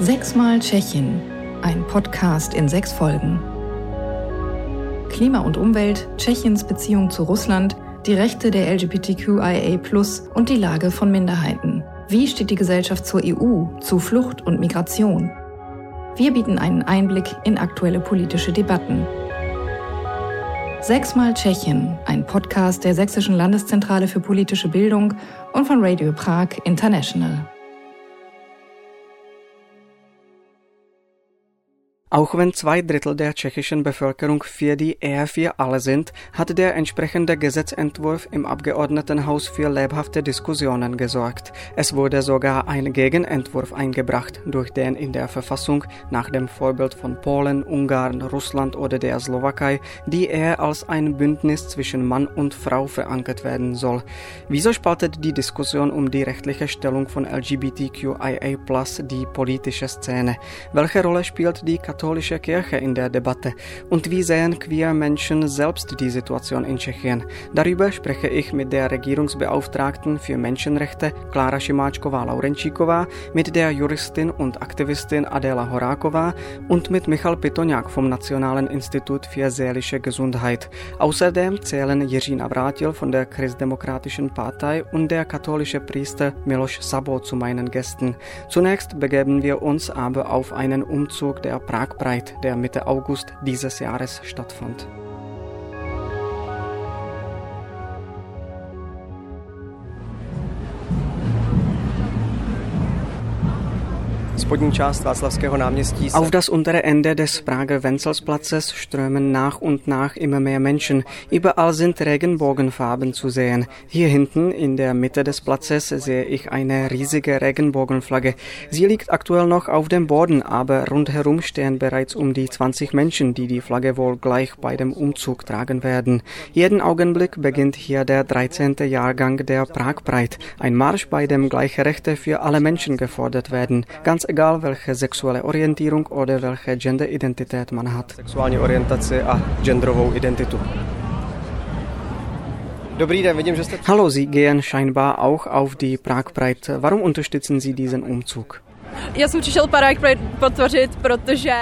Sechsmal Tschechien, ein Podcast in sechs Folgen. Klima und Umwelt, Tschechiens Beziehung zu Russland, die Rechte der LGBTQIA und die Lage von Minderheiten. Wie steht die Gesellschaft zur EU, zu Flucht und Migration? Wir bieten einen Einblick in aktuelle politische Debatten. Sechsmal Tschechien, ein Podcast der Sächsischen Landeszentrale für politische Bildung und von Radio Prag International. Auch wenn zwei Drittel der tschechischen Bevölkerung für die Ehe für alle sind, hat der entsprechende Gesetzentwurf im Abgeordnetenhaus für lebhafte Diskussionen gesorgt. Es wurde sogar ein Gegenentwurf eingebracht, durch den in der Verfassung nach dem Vorbild von Polen, Ungarn, Russland oder der Slowakei die Ehe als ein Bündnis zwischen Mann und Frau verankert werden soll. Wieso spaltet die Diskussion um die rechtliche Stellung von LGBTQIA+ die politische Szene? Welche Rolle spielt die katholische Kirche in der Debatte und wie sehen queer Menschen selbst die Situation in Tschechien. Darüber spreche ich mit der Regierungsbeauftragten für Menschenrechte Klara Šimáčková-Laurenčíková, mit der Juristin und Aktivistin Adela Horáková und mit Michal Pitoniak vom Nationalen Institut für seelische Gesundheit. Außerdem zählen Jiří Navrátil von der Christdemokratischen Partei und der katholische Priester Miloš Sabo zu meinen Gästen. Zunächst begeben wir uns aber auf einen Umzug der Prag Tragbreit, der Mitte August dieses Jahres stattfand. Auf das untere Ende des Prager Wenzelsplatzes strömen nach und nach immer mehr Menschen. Überall sind Regenbogenfarben zu sehen. Hier hinten in der Mitte des Platzes sehe ich eine riesige Regenbogenflagge. Sie liegt aktuell noch auf dem Boden, aber rundherum stehen bereits um die 20 Menschen, die die Flagge wohl gleich bei dem Umzug tragen werden. Jeden Augenblick beginnt hier der 13. Jahrgang der Pragbreit, ein Marsch, bei dem gleiche Rechte für alle Menschen gefordert werden. Ganz egal welche sexuelle Orientierung oder welche Genderidentität man hat. Sexuální orientaci a genderovou identitu. Dobrý den, vidím, že jste... Hallo, Sie gehen scheinbar auch auf die Pragbreite. Warum unterstützen Sie diesen Umzug?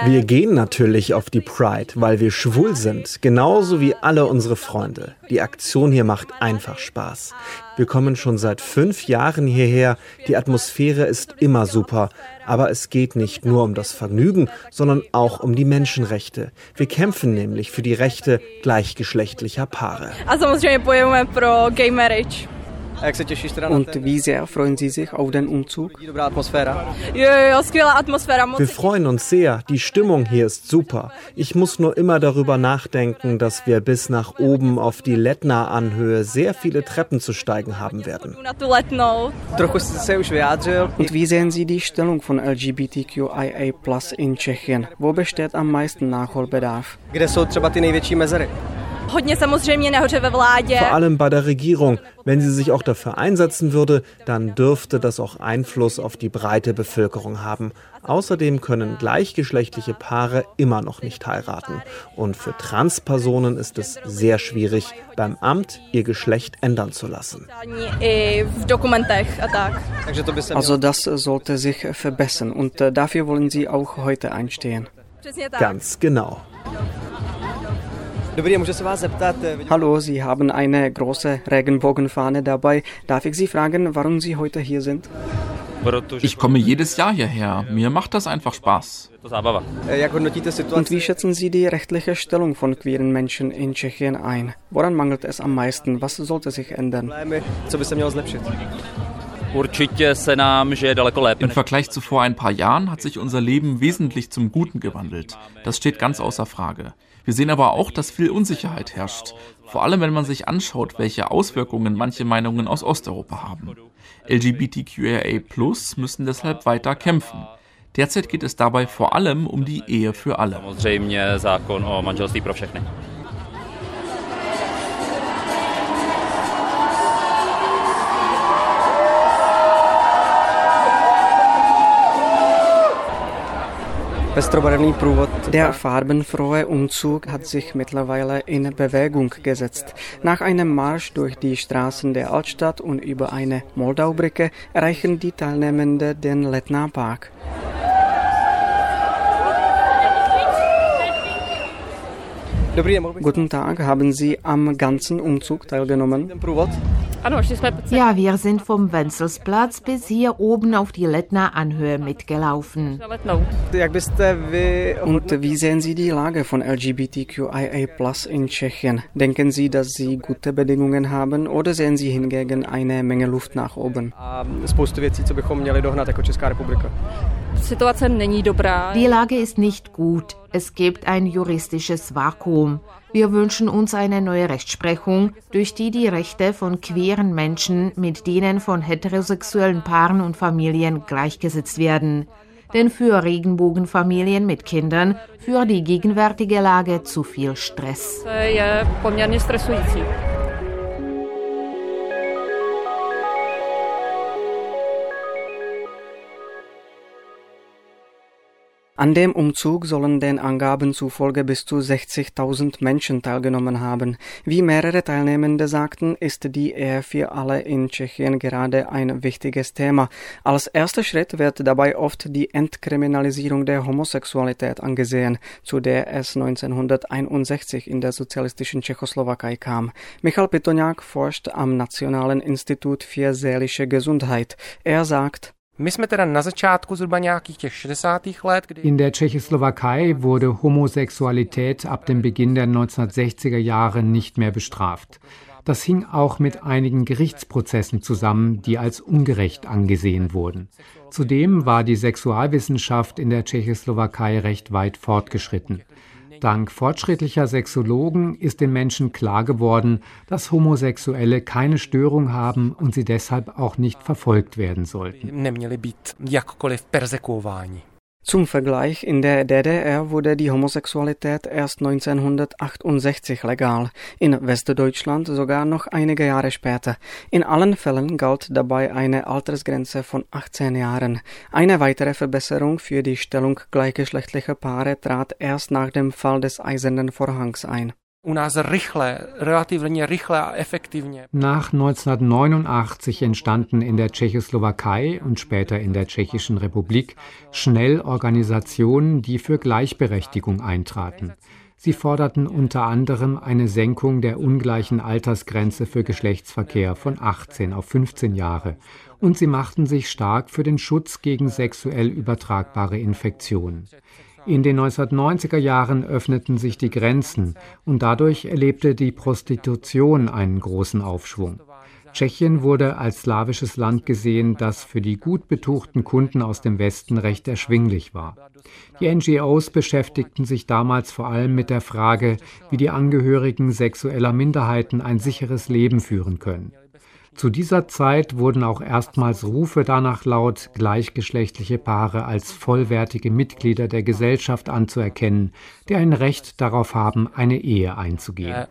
Wir gehen natürlich auf die Pride, weil wir schwul sind, genauso wie alle unsere Freunde. Die Aktion hier macht einfach Spaß. Wir kommen schon seit fünf Jahren hierher. Die Atmosphäre ist immer super. Aber es geht nicht nur um das Vergnügen, sondern auch um die Menschenrechte. Wir kämpfen nämlich für die Rechte gleichgeschlechtlicher Paare. Also pro gay marriage. Und wie sehr freuen Sie sich auf den Umzug? Wir freuen uns sehr. Die Stimmung hier ist super. Ich muss nur immer darüber nachdenken, dass wir bis nach oben auf die Lettner-Anhöhe sehr viele Treppen zu steigen haben werden. Und wie sehen Sie die Stellung von LGBTQIA in Tschechien? Wo besteht am meisten Nachholbedarf? Vor allem bei der Regierung. Wenn sie sich auch dafür einsetzen würde, dann dürfte das auch Einfluss auf die breite Bevölkerung haben. Außerdem können gleichgeschlechtliche Paare immer noch nicht heiraten. Und für Transpersonen ist es sehr schwierig, beim Amt ihr Geschlecht ändern zu lassen. Also das sollte sich verbessern und äh, dafür wollen Sie auch heute einstehen. Ganz genau. Hallo, Sie haben eine große Regenbogenfahne dabei. Darf ich Sie fragen, warum Sie heute hier sind? Ich komme jedes Jahr hierher. Mir macht das einfach Spaß. Und wie schätzen Sie die rechtliche Stellung von queeren Menschen in Tschechien ein? Woran mangelt es am meisten? Was sollte sich ändern? Im Vergleich zu vor ein paar Jahren hat sich unser Leben wesentlich zum Guten gewandelt. Das steht ganz außer Frage. Wir sehen aber auch, dass viel Unsicherheit herrscht, vor allem wenn man sich anschaut, welche Auswirkungen manche Meinungen aus Osteuropa haben. LGBTQIA müssen deshalb weiter kämpfen. Derzeit geht es dabei vor allem um die Ehe für alle. Pestrobarevný Průvod. Der farbenfrohe Umzug hat sich mittlerweile in Bewegung gesetzt. Nach einem Marsch durch die Straßen der Altstadt und über eine Moldaubrücke erreichen die Teilnehmenden den Letna Park. Guten Tag, haben Sie am ganzen Umzug teilgenommen? Ja, wir sind vom Wenzelsplatz bis hier oben auf die Lettner Anhöhe mitgelaufen. Und wie sehen Sie die Lage von LGBTQIA Plus in Tschechien? Denken Sie, dass Sie gute Bedingungen haben oder sehen Sie hingegen eine Menge Luft nach oben? Die Lage ist nicht gut. Es gibt ein juristisches Vakuum. Wir wünschen uns eine neue Rechtsprechung, durch die die Rechte von queeren Menschen mit denen von heterosexuellen Paaren und Familien gleichgesetzt werden. Denn für Regenbogenfamilien mit Kindern führt die gegenwärtige Lage zu viel Stress. An dem Umzug sollen den Angaben zufolge bis zu 60.000 Menschen teilgenommen haben. Wie mehrere Teilnehmende sagten, ist die Ehe für alle in Tschechien gerade ein wichtiges Thema. Als erster Schritt wird dabei oft die Entkriminalisierung der Homosexualität angesehen, zu der es 1961 in der sozialistischen Tschechoslowakei kam. Michal Pitoniak forscht am Nationalen Institut für seelische Gesundheit. Er sagt, in der Tschechoslowakei wurde Homosexualität ab dem Beginn der 1960er Jahre nicht mehr bestraft. Das hing auch mit einigen Gerichtsprozessen zusammen, die als ungerecht angesehen wurden. Zudem war die Sexualwissenschaft in der Tschechoslowakei recht weit fortgeschritten. Dank fortschrittlicher Sexologen ist den Menschen klar geworden, dass Homosexuelle keine Störung haben und sie deshalb auch nicht verfolgt werden sollten. Zum Vergleich, in der DDR wurde die Homosexualität erst 1968 legal, in Westdeutschland sogar noch einige Jahre später. In allen Fällen galt dabei eine Altersgrenze von 18 Jahren. Eine weitere Verbesserung für die Stellung gleichgeschlechtlicher Paare trat erst nach dem Fall des Eisernen Vorhangs ein Nach 1989 entstanden in der Tschechoslowakei und später in der Tschechischen Republik schnell Organisationen, die für Gleichberechtigung eintraten. Sie forderten unter anderem eine Senkung der ungleichen Altersgrenze für Geschlechtsverkehr von 18 auf 15 Jahre und sie machten sich stark für den Schutz gegen sexuell übertragbare Infektionen. In den 1990er Jahren öffneten sich die Grenzen und dadurch erlebte die Prostitution einen großen Aufschwung. Tschechien wurde als slawisches Land gesehen, das für die gut betuchten Kunden aus dem Westen recht erschwinglich war. Die NGOs beschäftigten sich damals vor allem mit der Frage, wie die Angehörigen sexueller Minderheiten ein sicheres Leben führen können. Zu dieser Zeit wurden auch erstmals Rufe danach laut, gleichgeschlechtliche Paare als vollwertige Mitglieder der Gesellschaft anzuerkennen, die ein Recht darauf haben, eine Ehe einzugehen.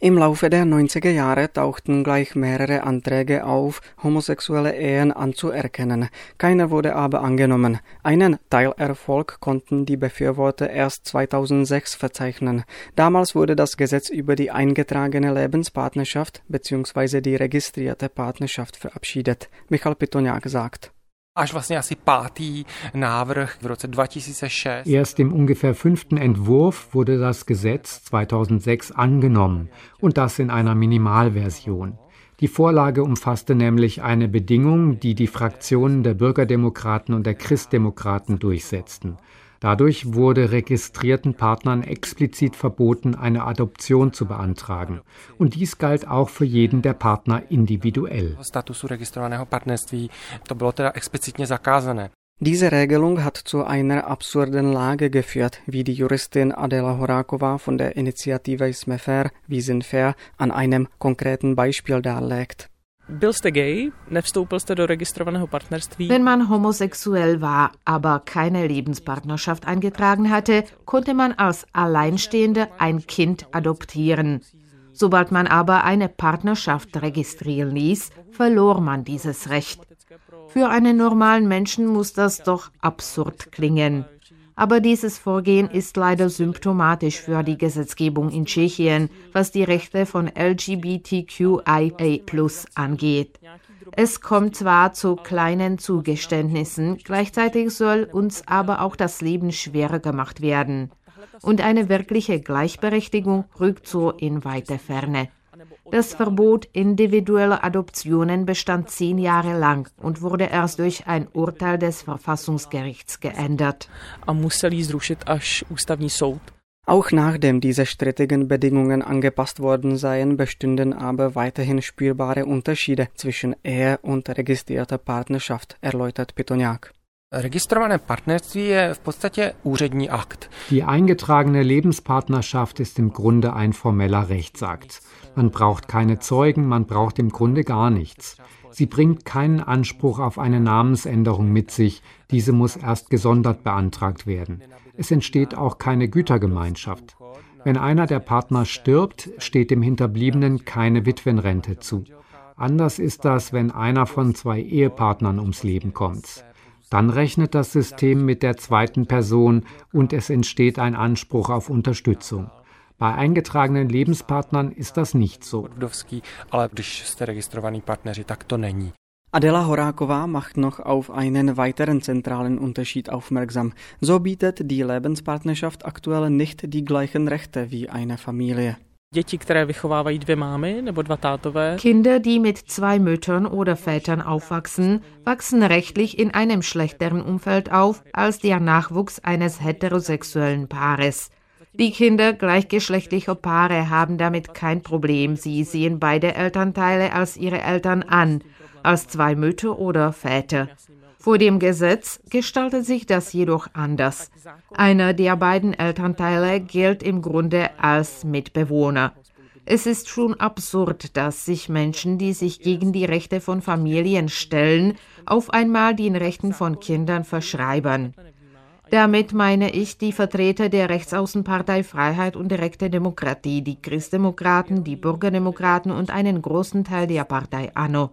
Im Laufe der 90er Jahre tauchten gleich mehrere Anträge auf, homosexuelle Ehen anzuerkennen. Keiner wurde aber angenommen. Einen Teilerfolg konnten die Befürworter erst 2006 verzeichnen. Damals wurde das Gesetz über die eingetragene Lebenspartnerschaft bzw. die registrierte Partnerschaft verabschiedet. Michal Pitoniak sagt až vlastně asi pátý návrh v roce 2006. Erst im ungefähr fünften Entwurf wurde das Gesetz 2006 angenommen und das in einer Minimalversion. Die Vorlage umfasste nämlich eine Bedingung, die die Fraktionen der Bürgerdemokraten und der Christdemokraten durchsetzten. Dadurch wurde registrierten Partnern explizit verboten, eine Adoption zu beantragen. Und dies galt auch für jeden der Partner individuell. Diese Regelung hat zu einer absurden Lage geführt, wie die Juristin Adela Horakova von der Initiative Jsme fair, wir sind fair, an einem konkreten Beispiel darlegt. Byl jste gay? Nevstoupil jste do registrovaného partnerství? Wenn man homosexuell war, aber keine Lebenspartnerschaft eingetragen hatte, konnte man als Alleinstehende ein Kind adoptieren. Sobald man aber eine Partnerschaft registrieren ließ, verlor man dieses Recht. Für einen normalen Menschen muss das doch absurd klingen. Aber dieses Vorgehen ist leider symptomatisch für die Gesetzgebung in Tschechien, was die Rechte von LGBTQIA angeht. Es kommt zwar zu kleinen Zugeständnissen, gleichzeitig soll uns aber auch das Leben schwerer gemacht werden. Und eine wirkliche Gleichberechtigung rückt so in weite Ferne. Das Verbot individueller Adoptionen bestand zehn Jahre lang und wurde erst durch ein Urteil des Verfassungsgerichts geändert. Auch nachdem diese strittigen Bedingungen angepasst worden seien, bestünden aber weiterhin spürbare Unterschiede zwischen Ehe und registrierter Partnerschaft, erläutert Pitoniak. Registrované partnerství je v podstatě úřední akt. Die eingetragene Lebenspartnerschaft ist im Grunde ein formeller Rechtsakt. Man braucht keine Zeugen, man braucht im Grunde gar nichts. Sie bringt keinen Anspruch auf eine Namensänderung mit sich, diese muss erst gesondert beantragt werden. Es entsteht auch keine Gütergemeinschaft. Wenn einer der Partner stirbt, steht dem Hinterbliebenen keine Witwenrente zu. Anders ist das, wenn einer von zwei Ehepartnern ums Leben kommt. Dann rechnet das System mit der zweiten Person und es entsteht ein Anspruch auf Unterstützung. Bei eingetragenen Lebenspartnern ist das nicht so. Adela Horáková macht noch auf einen weiteren zentralen Unterschied aufmerksam. So bietet die Lebenspartnerschaft aktuell nicht die gleichen Rechte wie eine Familie. Děti, které vychovávají dvě mámy nebo dva tátové. Kinder, die mit zwei Müttern oder Vätern aufwachsen, wachsen rechtlich in einem schlechteren Umfeld auf als der Nachwuchs eines heterosexuellen Paares. Die Kinder gleichgeschlechtlicher Paare haben damit kein Problem. Sie sehen beide Elternteile als ihre Eltern an, als zwei Mütter oder Väter. Vor dem Gesetz gestaltet sich das jedoch anders. Einer der beiden Elternteile gilt im Grunde als Mitbewohner. Es ist schon absurd, dass sich Menschen, die sich gegen die Rechte von Familien stellen, auf einmal den Rechten von Kindern verschreiben. Damit meine ich die Vertreter der Rechtsaußenpartei Freiheit und direkte Demokratie, die Christdemokraten, die Bürgerdemokraten und einen großen Teil der Partei Anno.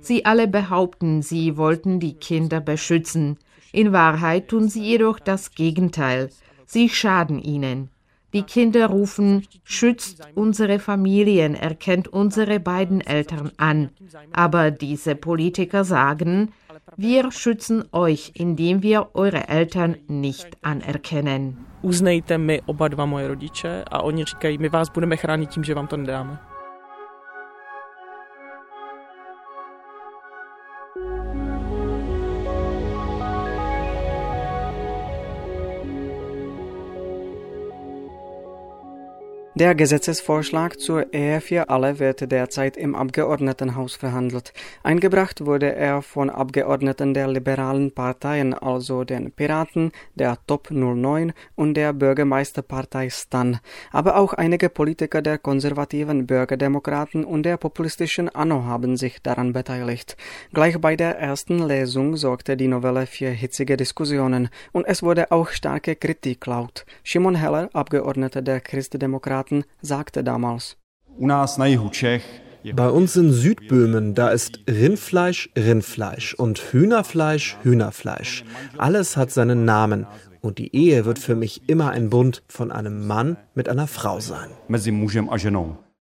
Sie alle behaupten, sie wollten die Kinder beschützen. In Wahrheit tun sie jedoch das Gegenteil. Sie schaden ihnen. Die Kinder rufen, schützt unsere Familien, erkennt unsere beiden Eltern an. Aber diese Politiker sagen, wir schützen euch, indem wir eure Eltern nicht anerkennen. Uznejte mi oba dva moje rodiče a oni říkají, my vás budeme chránit tím, že vám to nedáme. Der Gesetzesvorschlag zur Ehe für alle wird derzeit im Abgeordnetenhaus verhandelt. Eingebracht wurde er von Abgeordneten der liberalen Parteien, also den Piraten, der Top 09 und der Bürgermeisterpartei Stan, aber auch einige Politiker der konservativen Bürgerdemokraten und der populistischen Anno haben sich daran beteiligt. Gleich bei der ersten Lesung sorgte die Novelle für hitzige Diskussionen und es wurde auch starke Kritik laut. Simon Heller, Abgeordneter der Christdemokraten, Garten sagte damals. Bei uns in Südböhmen, da ist Rindfleisch Rindfleisch und Hühnerfleisch Hühnerfleisch. Alles hat seinen Namen und die Ehe wird für mich immer ein Bund von einem Mann mit einer Frau sein.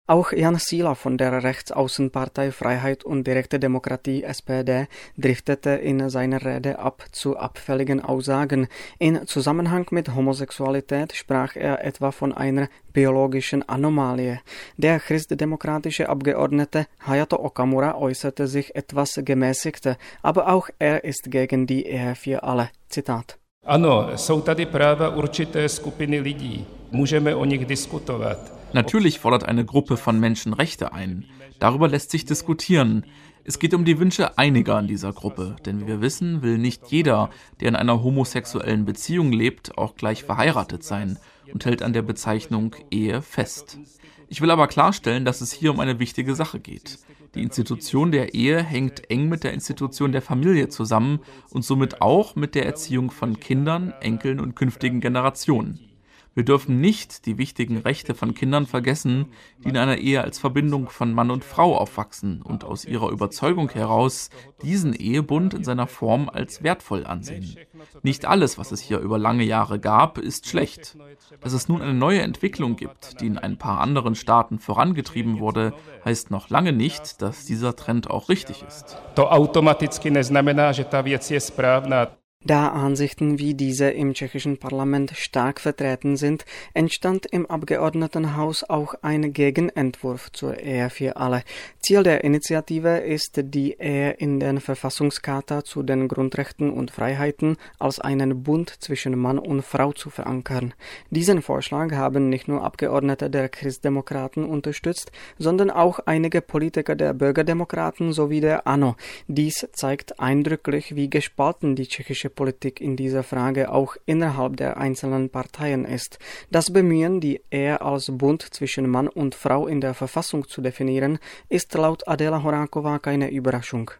Auch Jan Sila von der Rechtsaußenpartei Freiheit und direkte Demokratie SPD driftete in seiner Rede ab zu abfälligen Aussagen. In Zusammenhang mit Homosexualität sprach er etwa von einer biologischen Anomalie. Der christdemokratische Abgeordnete Hayato Okamura äußerte sich etwas gemäßigter, aber auch er ist gegen die Ehe für alle. Zitat. Ano, jsou tady práva určité skupiny lidí. Můžeme o nich diskutovat. Natürlich fordert eine Gruppe von Menschen Rechte ein. Darüber lässt sich diskutieren. Es geht um die Wünsche einiger in dieser Gruppe, denn wie wir wissen, will nicht jeder, der in einer homosexuellen Beziehung lebt, auch gleich verheiratet sein und hält an der Bezeichnung Ehe fest. Ich will aber klarstellen, dass es hier um eine wichtige Sache geht. Die Institution der Ehe hängt eng mit der Institution der Familie zusammen und somit auch mit der Erziehung von Kindern, Enkeln und künftigen Generationen. Wir dürfen nicht die wichtigen Rechte von Kindern vergessen, die in einer Ehe als Verbindung von Mann und Frau aufwachsen und aus ihrer Überzeugung heraus diesen Ehebund in seiner Form als wertvoll ansehen. Nicht alles, was es hier über lange Jahre gab, ist schlecht. Dass es nun eine neue Entwicklung gibt, die in ein paar anderen Staaten vorangetrieben wurde, heißt noch lange nicht, dass dieser Trend auch richtig ist. To automaticky neznamená, že ta věc je správná. Da Ansichten wie diese im tschechischen Parlament stark vertreten sind, entstand im Abgeordnetenhaus auch ein Gegenentwurf zur Ehe für alle. Ziel der Initiative ist, die Ehe in den Verfassungscharta zu den Grundrechten und Freiheiten als einen Bund zwischen Mann und Frau zu verankern. Diesen Vorschlag haben nicht nur Abgeordnete der Christdemokraten unterstützt, sondern auch einige Politiker der Bürgerdemokraten sowie der ANO. Dies zeigt eindrücklich, wie gespalten die tschechische Politik in dieser Frage auch innerhalb der einzelnen Parteien ist. Das Bemühen, die Ehe als Bund zwischen Mann und Frau in der Verfassung zu definieren, ist laut Adela Horáková keine Überraschung.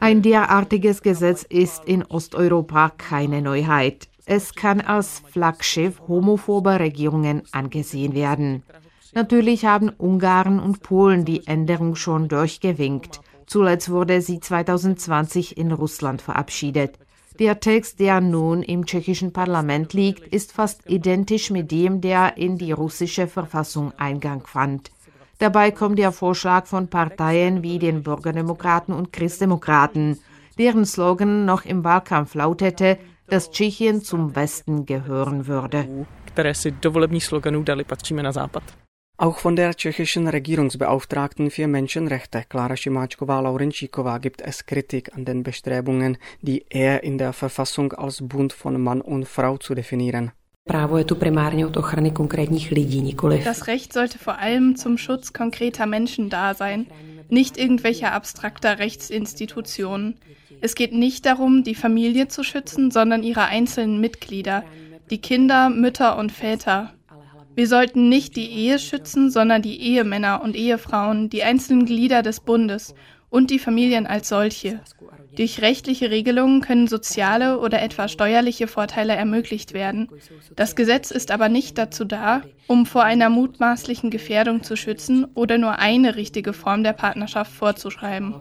Ein derartiges Gesetz ist in Osteuropa keine Neuheit. Es kann als Flaggschiff homophober Regierungen angesehen werden. Natürlich haben Ungarn und Polen die Änderung schon durchgewinkt. Zuletzt wurde sie 2020 in Russland verabschiedet. Der Text, der nun im tschechischen Parlament liegt, ist fast identisch mit dem, der in die russische Verfassung Eingang fand. Dabei kommt der Vorschlag von Parteien wie den Bürgerdemokraten und Christdemokraten, deren Slogan noch im Wahlkampf lautete, dass Tschechien zum Westen gehören würde. Auch von der tschechischen Regierungsbeauftragten für Menschenrechte Klara Šimáčková-Laurenčíková gibt es Kritik an den Bestrebungen, die Ehe in der Verfassung als Bund von Mann und Frau zu definieren. Das Recht sollte vor allem zum Schutz konkreter Menschen da sein, nicht irgendwelcher abstrakter Rechtsinstitutionen. Es geht nicht darum, die Familie zu schützen, sondern ihre einzelnen Mitglieder, die Kinder, Mütter und Väter. Wir sollten nicht die Ehe schützen, sondern die Ehemänner und Ehefrauen, die einzelnen Glieder des Bundes und die Familien als solche. Durch rechtliche Regelungen können soziale oder etwa steuerliche Vorteile ermöglicht werden. Das Gesetz ist aber nicht dazu da, um vor einer mutmaßlichen Gefährdung zu schützen oder nur eine richtige Form der Partnerschaft vorzuschreiben.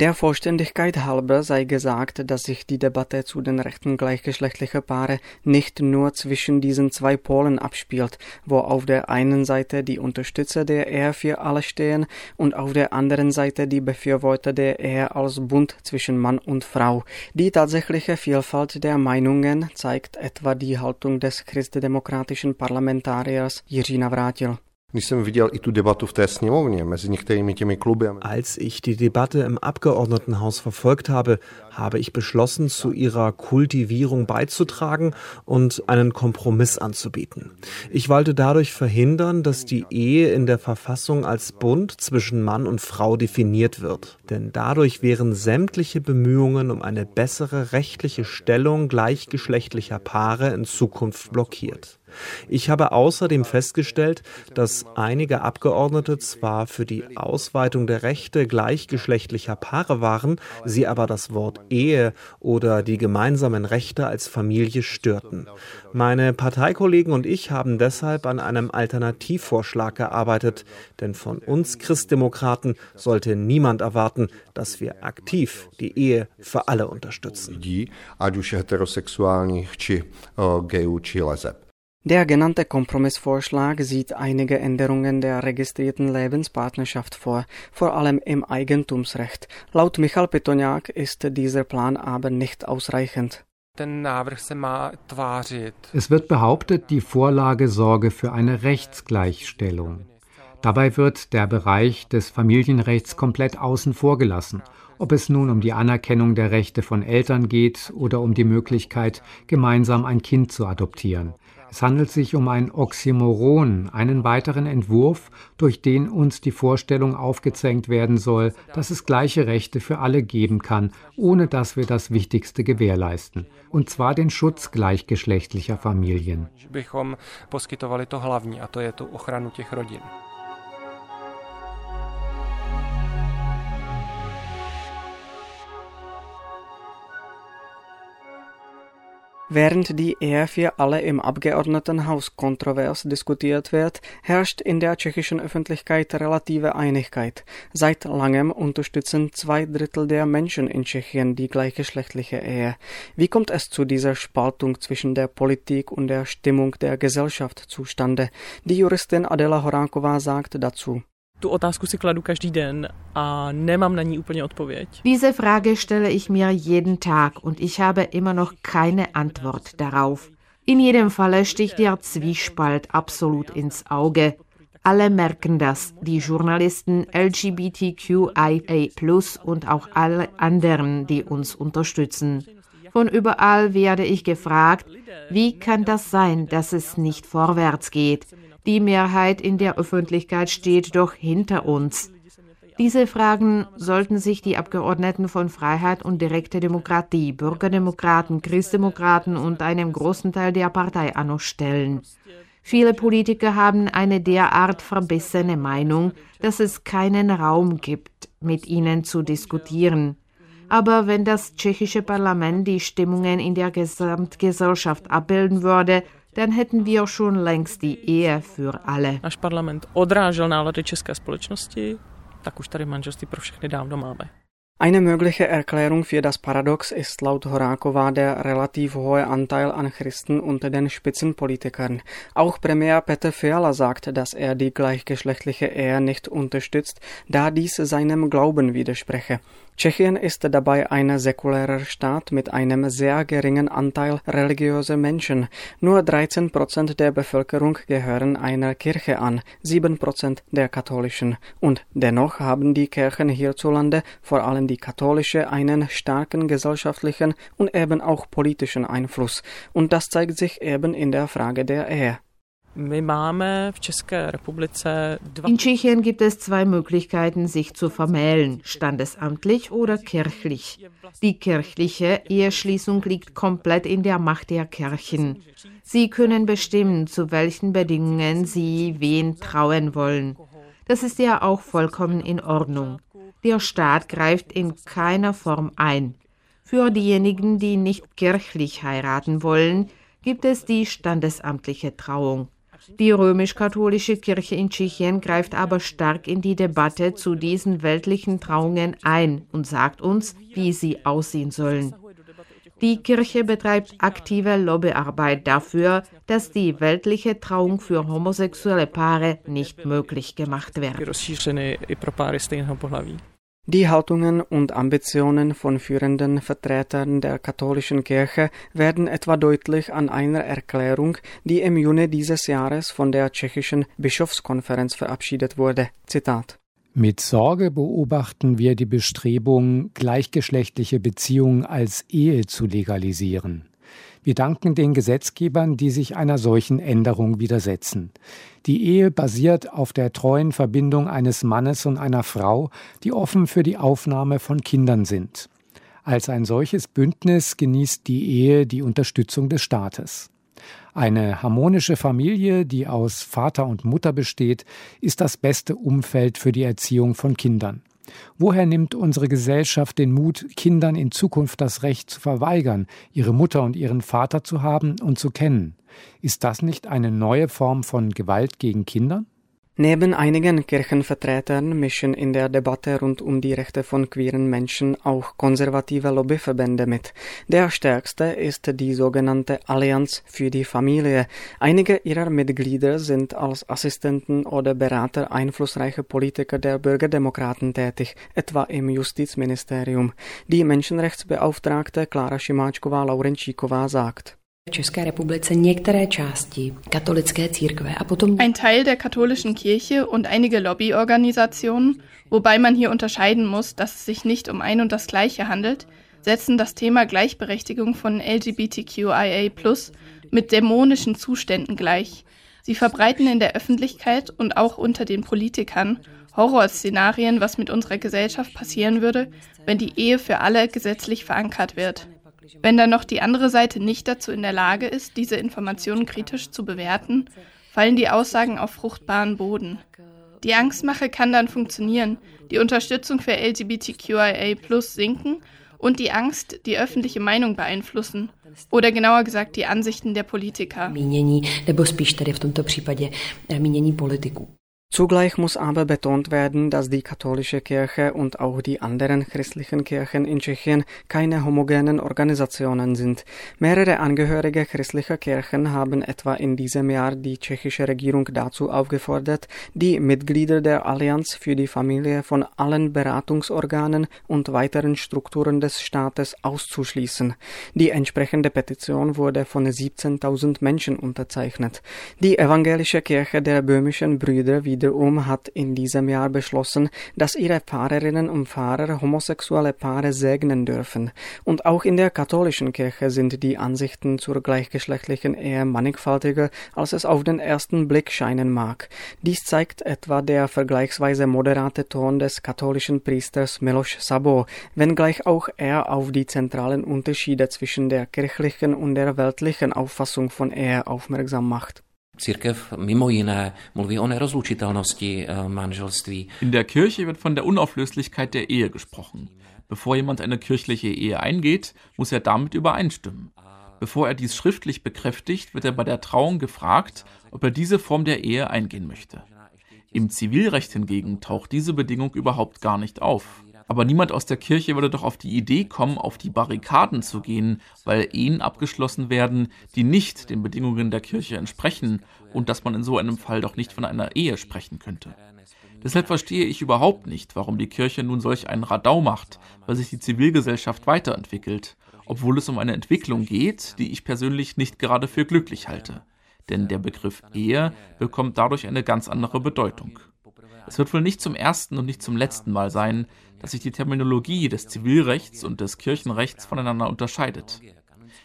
Der Vollständigkeit halber sei gesagt, dass sich die Debatte zu den Rechten gleichgeschlechtlicher Paare nicht nur zwischen diesen zwei Polen abspielt, wo auf der einen Seite die Unterstützer der Ehe für alle stehen und auf der anderen Seite die Befürworter der Ehe als Bund zwischen Mann und Frau. Die tatsächliche Vielfalt der Meinungen zeigt etwa die Haltung des christdemokratischen Parlamentariers Als ich die Debatte im Abgeordnetenhaus verfolgt habe, habe ich beschlossen, zu ihrer Kultivierung beizutragen und einen Kompromiss anzubieten. Ich wollte dadurch verhindern, dass die Ehe in der Verfassung als Bund zwischen Mann und Frau definiert wird. Denn dadurch wären sämtliche Bemühungen um eine bessere rechtliche Stellung gleichgeschlechtlicher Paare in Zukunft blockiert. Ich habe außerdem festgestellt, dass einige Abgeordnete zwar für die Ausweitung der Rechte gleichgeschlechtlicher Paare waren, sie aber das Wort Ehe oder die gemeinsamen Rechte als Familie störten. Meine Parteikollegen und ich haben deshalb an einem Alternativvorschlag gearbeitet, denn von uns Christdemokraten sollte niemand erwarten, dass wir aktiv die Ehe für alle unterstützen. Der genannte Kompromissvorschlag sieht einige Änderungen der registrierten Lebenspartnerschaft vor, vor allem im Eigentumsrecht. Laut Michal Petoniak ist dieser Plan aber nicht ausreichend. Es wird behauptet, die Vorlage sorge für eine Rechtsgleichstellung. Dabei wird der Bereich des Familienrechts komplett außen vor gelassen, ob es nun um die Anerkennung der Rechte von Eltern geht oder um die Möglichkeit, gemeinsam ein Kind zu adoptieren. Es handelt sich um ein Oxymoron, einen weiteren Entwurf, durch den uns die Vorstellung aufgezwängt werden soll, dass es gleiche Rechte für alle geben kann, ohne dass wir das Wichtigste gewährleisten, und zwar den Schutz gleichgeschlechtlicher Familien. Während die Ehe für alle im Abgeordnetenhaus kontrovers diskutiert wird, herrscht in der tschechischen Öffentlichkeit relative Einigkeit. Seit langem unterstützen zwei Drittel der Menschen in Tschechien die gleichgeschlechtliche Ehe. Wie kommt es zu dieser Spaltung zwischen der Politik und der Stimmung der Gesellschaft zustande? Die Juristin Adela Horáková sagt dazu. Tu otázku si kladu každý den a nemám na ní úplně odpověď. Diese Frage stelle ich mir jeden Tag und ich habe immer noch keine Antwort darauf. In jedem Falle sticht der Zwiespalt absolut ins Auge. Alle merken das, die Journalisten, LGBTQIA und auch alle anderen, die uns unterstützen. Von überall werde ich gefragt, wie kann das sein, dass es nicht vorwärts geht? Die Mehrheit in der Öffentlichkeit steht doch hinter uns. Diese Fragen sollten sich die Abgeordneten von Freiheit und direkte Demokratie, Bürgerdemokraten, Christdemokraten und einem großen Teil der Partei Anno stellen. Viele Politiker haben eine derart verbessene Meinung, dass es keinen Raum gibt, mit ihnen zu diskutieren. Aber wenn das tschechische Parlament die Stimmungen in der Gesamtgesellschaft abbilden würde, dann hätten wir schon längst die Ehe für alle. Náš parlament odrážel nálady české společnosti, tak už tady manželství pro všechny dávno máme. Eine mögliche Erklärung für das Paradox ist laut Horakova der relativ hohe Anteil an Christen unter den Spitzenpolitikern. Auch Premier Peter Fiala sagt, dass er die gleichgeschlechtliche Ehe nicht unterstützt, da dies seinem Glauben widerspreche. Tschechien ist dabei ein säkulärer Staat mit einem sehr geringen Anteil religiöser Menschen. Nur 13 Prozent der Bevölkerung gehören einer Kirche an, 7 Prozent der katholischen. Und dennoch haben die Kirchen hierzulande, vor allem die katholische, einen starken gesellschaftlichen und eben auch politischen Einfluss. Und das zeigt sich eben in der Frage der Ehe. In Tschechien gibt es zwei Möglichkeiten, sich zu vermählen, standesamtlich oder kirchlich. Die kirchliche Eheschließung liegt komplett in der Macht der Kirchen. Sie können bestimmen, zu welchen Bedingungen sie wen trauen wollen. Das ist ja auch vollkommen in Ordnung. Der Staat greift in keiner Form ein. Für diejenigen, die nicht kirchlich heiraten wollen, gibt es die standesamtliche Trauung. Die römisch-katholische Kirche in Tschechien greift aber stark in die Debatte zu diesen weltlichen Trauungen ein und sagt uns, wie sie aussehen sollen. Die Kirche betreibt aktive Lobbyarbeit dafür, dass die weltliche Trauung für homosexuelle Paare nicht möglich gemacht wird. Die Haltungen und Ambitionen von führenden Vertretern der katholischen Kirche werden etwa deutlich an einer Erklärung, die im Juni dieses Jahres von der tschechischen Bischofskonferenz verabschiedet wurde. Zitat. Mit Sorge beobachten wir die Bestrebung, gleichgeschlechtliche Beziehungen als Ehe zu legalisieren. Wir danken den Gesetzgebern, die sich einer solchen Änderung widersetzen. Die Ehe basiert auf der treuen Verbindung eines Mannes und einer Frau, die offen für die Aufnahme von Kindern sind. Als ein solches Bündnis genießt die Ehe die Unterstützung des Staates. Eine harmonische Familie, die aus Vater und Mutter besteht, ist das beste Umfeld für die Erziehung von Kindern. Woher nimmt unsere Gesellschaft den Mut, Kindern in Zukunft das Recht zu verweigern, ihre Mutter und ihren Vater zu haben und zu kennen? Ist das nicht eine neue Form von Gewalt gegen Kinder? Neben einigen Kirchenvertretern mischen in der Debatte rund um die Rechte von queeren Menschen auch konservative Lobbyverbände mit. Der stärkste ist die sogenannte Allianz für die Familie. Einige ihrer Mitglieder sind als Assistenten oder Berater einflussreiche Politiker der Bürgerdemokraten tätig, etwa im Justizministerium. Die Menschenrechtsbeauftragte Klara Šimáčková-Laurenčíková sagt. Ein Teil der katholischen Kirche und einige Lobbyorganisationen, wobei man hier unterscheiden muss, dass es sich nicht um ein und das Gleiche handelt, setzen das Thema Gleichberechtigung von LGBTQIA mit dämonischen Zuständen gleich. Sie verbreiten in der Öffentlichkeit und auch unter den Politikern Horrorszenarien, was mit unserer Gesellschaft passieren würde, wenn die Ehe für alle gesetzlich verankert wird. Wenn dann noch die andere Seite nicht dazu in der Lage ist, diese Informationen kritisch zu bewerten, fallen die Aussagen auf fruchtbaren Boden. Die Angstmache kann dann funktionieren, die Unterstützung für LGBTQIA sinken und die Angst, die öffentliche Meinung beeinflussen. Oder genauer gesagt die Ansichten der Politiker. Mínění, nebo spíš tedy v tomto případě eh, mínění politiků. Zugleich muss aber betont werden, dass die katholische Kirche und auch die anderen christlichen Kirchen in Tschechien keine homogenen Organisationen sind. Mehrere Angehörige christlicher Kirchen haben etwa in diesem Jahr die tschechische Regierung dazu aufgefordert, die Mitglieder der Allianz für die Familie von allen Beratungsorganen und weiteren Strukturen des Staates auszuschließen. Die entsprechende Petition wurde von 17.000 Menschen unterzeichnet. Die evangelische Kirche der böhmischen Brüder wiederum hat in diesem Jahr beschlossen, dass ihre Pfarrerinnen und Pfarrer homosexuelle Paare segnen dürfen. Und auch in der katholischen Kirche sind die Ansichten zur gleichgeschlechtlichen Ehe mannigfaltiger, als es auf den ersten Blick scheinen mag. Dies zeigt etwa der vergleichsweise moderate Ton des katholischen Priesters Miloš Sabo, wenngleich auch er auf die zentralen Unterschiede zwischen der kirchlichen und der weltlichen Auffassung von Ehe aufmerksam macht. Církev mimo jiné mluví o nerozlučitelnosti eh, manželství. In der Kirche wird von der Unauflöslichkeit der Ehe gesprochen. Bevor jemand eine kirchliche Ehe eingeht, muss er damit übereinstimmen. Bevor er dies schriftlich bekräftigt, wird er bei der Trauung gefragt, ob er diese Form der Ehe eingehen möchte. Im Zivilrecht hingegen taucht diese Bedingung überhaupt gar nicht auf. Aber niemand aus der Kirche würde doch auf die Idee kommen, auf die Barrikaden zu gehen, weil Ehen abgeschlossen werden, die nicht den Bedingungen der Kirche entsprechen und dass man in so einem Fall doch nicht von einer Ehe sprechen könnte. Deshalb verstehe ich überhaupt nicht, warum die Kirche nun solch einen Radau macht, weil sich die Zivilgesellschaft weiterentwickelt, obwohl es um eine Entwicklung geht, die ich persönlich nicht gerade für glücklich halte. Denn der Begriff Ehe bekommt dadurch eine ganz andere Bedeutung. Es wird wohl nicht zum ersten und nicht zum letzten Mal sein, dass sich die Terminologie des Zivilrechts und des Kirchenrechts voneinander unterscheidet.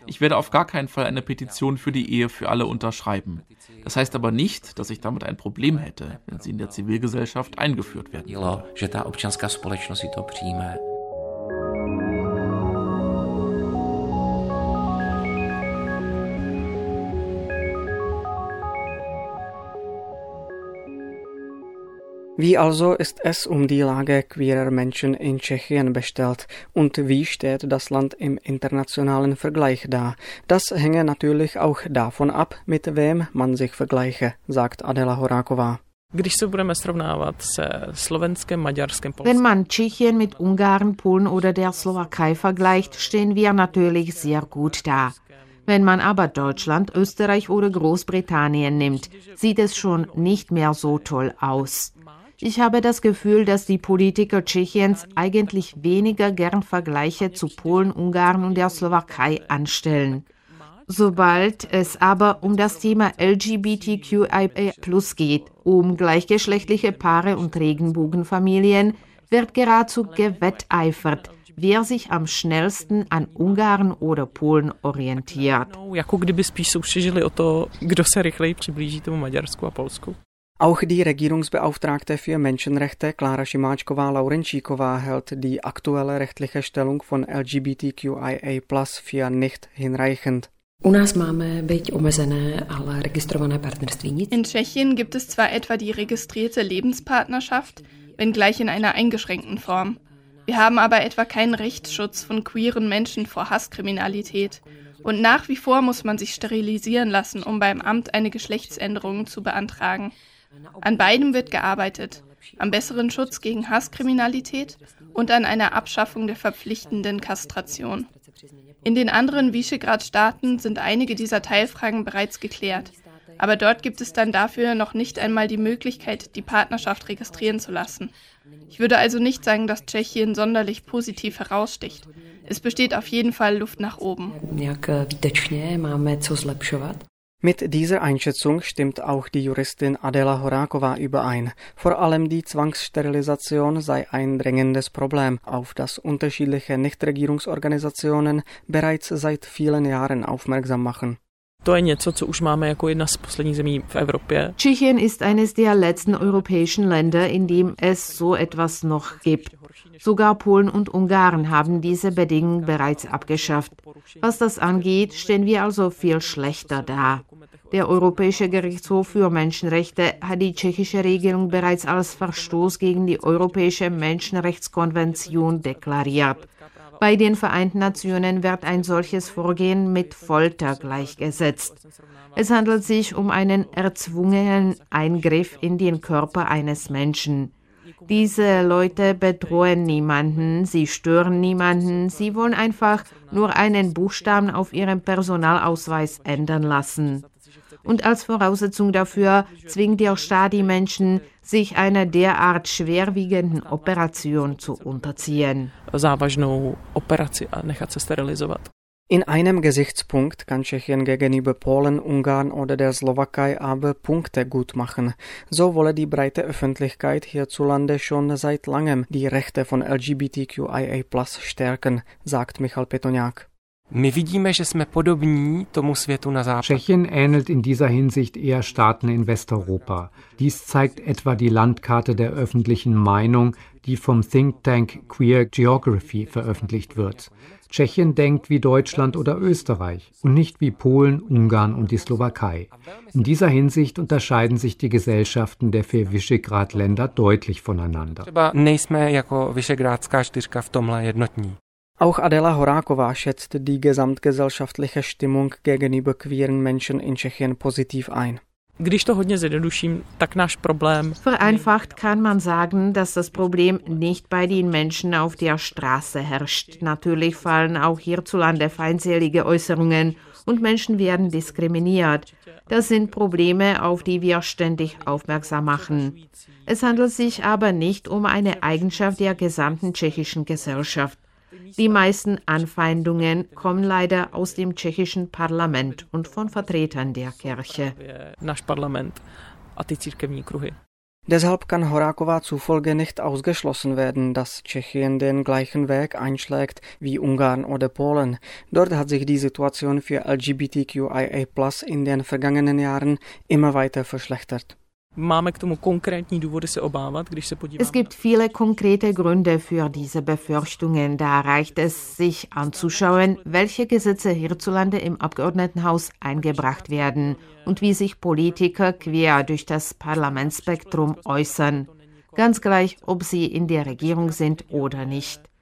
Ich werde auf gar keinen Fall eine Petition für die Ehe für alle unterschreiben. Das heißt aber nicht, dass ich damit ein Problem hätte, wenn sie in der Zivilgesellschaft eingeführt werden. Wie also ist es um die Lage queerer Menschen in Tschechien bestellt und wie steht das Land im internationalen Vergleich da? Das hänge natürlich auch davon ab, mit wem man sich vergleiche, sagt Adela Horáková. Wenn man Tschechien mit Ungarn, Polen oder der Slowakei vergleicht, stehen wir natürlich sehr gut da. Wenn man aber Deutschland, Österreich oder Großbritannien nimmt, sieht es schon nicht mehr so toll aus. Ich habe das Gefühl, dass die Politiker Tschechiens eigentlich weniger gern Vergleiche zu Polen, Ungarn und der Slowakei anstellen. Sobald es aber um das Thema LGBTQIA geht, um gleichgeschlechtliche Paare und Regenbogenfamilien, wird geradezu gewetteifert, wer sich am schnellsten an Ungarn oder Polen orientiert. Auch die Regierungsbeauftragte für Menschenrechte Klara Schimáčková-Laurenčíková hält die aktuelle rechtliche Stellung von LGBTQIA+ für nicht hinreichend. In Tschechien gibt es zwar etwa die registrierte Lebenspartnerschaft, wenngleich in einer eingeschränkten Form. Wir haben aber etwa keinen Rechtsschutz von queeren Menschen vor Hasskriminalität. Und nach wie vor muss man sich sterilisieren lassen, um beim Amt eine Geschlechtsänderung zu beantragen. An beidem wird gearbeitet. Am besseren Schutz gegen Hasskriminalität und an einer Abschaffung der verpflichtenden Kastration. In den anderen Visegrad-Staaten sind einige dieser Teilfragen bereits geklärt. Aber dort gibt es dann dafür noch nicht einmal die Möglichkeit, die Partnerschaft registrieren zu lassen. Ich würde also nicht sagen, dass Tschechien sonderlich positiv heraussticht. Es besteht auf jeden Fall Luft nach oben. Mit dieser Einschätzung stimmt auch die Juristin Adela Horáková überein. Vor allem die Zwangssterilisation sei ein drängendes Problem, auf das unterschiedliche Nichtregierungsorganisationen bereits seit vielen Jahren aufmerksam machen. Tschechien ist eines der letzten europäischen Länder, in dem es so etwas noch gibt. Sogar Polen und Ungarn haben diese Bedingungen bereits abgeschafft. Was das angeht, stehen wir also viel schlechter da. Der Europäische Gerichtshof für Menschenrechte hat die tschechische Regelung bereits als Verstoß gegen die Europäische Menschenrechtskonvention deklariert. Bei den Vereinten Nationen wird ein solches Vorgehen mit Folter gleichgesetzt. Es handelt sich um einen erzwungenen Eingriff in den Körper eines Menschen. Diese Leute bedrohen niemanden, sie stören niemanden, sie wollen einfach nur einen Buchstaben auf ihrem Personalausweis ändern lassen. Und als Voraussetzung dafür zwingt der Staat die Menschen, sich einer derart schwerwiegenden Operation zu unterziehen. In einem Gesichtspunkt kann Tschechien gegenüber Polen, Ungarn oder der Slowakei aber Punkte gut machen. So wolle die breite Öffentlichkeit hierzulande schon seit langem die Rechte von LGBTQIA+ stärken, sagt Michal Petoniak. Tschechien ähnelt in dieser Hinsicht eher Staaten in Westeuropa. Dies zeigt etwa die Landkarte der öffentlichen Meinung, die vom Think Tank Queer Geography veröffentlicht wird. Tschechien denkt wie Deutschland oder Österreich und nicht wie Polen, Ungarn und die Slowakei. In dieser Hinsicht unterscheiden sich die Gesellschaften der vier Visegrad-Länder deutlich voneinander. Auch Adela Horáková schätzt die gesamtgesellschaftliche Stimmung gegenüber queeren Menschen in Tschechien positiv ein. Vereinfacht kann man sagen, dass das Problem nicht bei den Menschen auf der Straße herrscht. Natürlich fallen auch hierzulande feindselige Äußerungen und Menschen werden diskriminiert. Das sind Probleme, auf die wir ständig aufmerksam machen. Es handelt sich aber nicht um eine Eigenschaft der gesamten tschechischen Gesellschaft. Die meisten Anfeindungen kommen leider aus dem tschechischen Parlament und von Vertretern der Kirche. Deshalb kann Horáková zufolge nicht ausgeschlossen werden, dass Tschechien den gleichen Weg einschlägt wie Ungarn oder Polen. Dort hat sich die Situation für LGBTQIA+ in den vergangenen Jahren immer weiter verschlechtert. Es gibt viele konkrete Gründe für diese Befürchtungen. Da reicht es, sich anzuschauen, welche Gesetze hierzulande im Abgeordnetenhaus eingebracht werden und wie sich Politiker quer durch das Parlamentsspektrum äußern. Ganz gleich, ob sie in der Regierung sind oder nicht.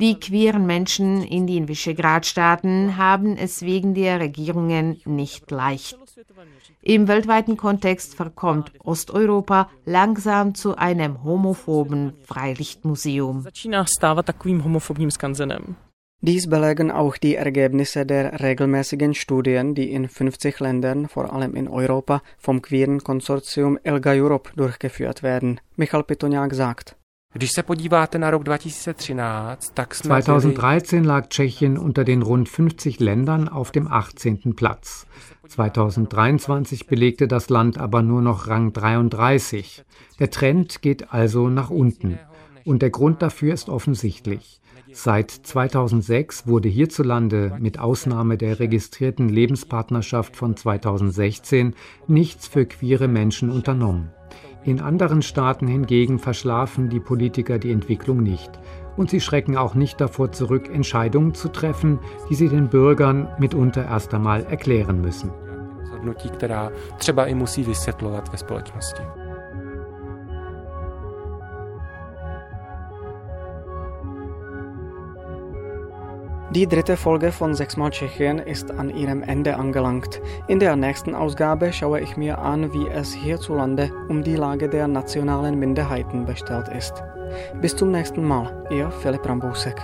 Die queeren Menschen in den Visegrad-Staaten haben es wegen der Regierungen nicht leicht. Im weltweiten Kontext verkommt Osteuropa langsam zu einem homophoben Freilichtmuseum. Dies belegen auch die Ergebnisse der regelmäßigen Studien, die in 50 Ländern, vor allem in Europa, vom queeren Konsortium Elga Europe durchgeführt werden. Michal Pitoniak sagt. 2013 lag Tschechien unter den rund 50 Ländern auf dem 18. Platz. 2023 belegte das Land aber nur noch Rang 33. Der Trend geht also nach unten. Und der Grund dafür ist offensichtlich. Seit 2006 wurde hierzulande mit Ausnahme der registrierten Lebenspartnerschaft von 2016 nichts für queere Menschen unternommen. In anderen Staaten hingegen verschlafen die Politiker die Entwicklung nicht. Und sie schrecken auch nicht davor zurück, Entscheidungen zu treffen, die sie den Bürgern mitunter erst einmal erklären müssen. Die dritte Folge von Sechsmal Tschechien ist an ihrem Ende angelangt. In der nächsten Ausgabe schaue ich mir an, wie es hierzulande um die Lage der nationalen Minderheiten bestellt ist. Bis zum nächsten Mal, ihr Philipp Rambusek.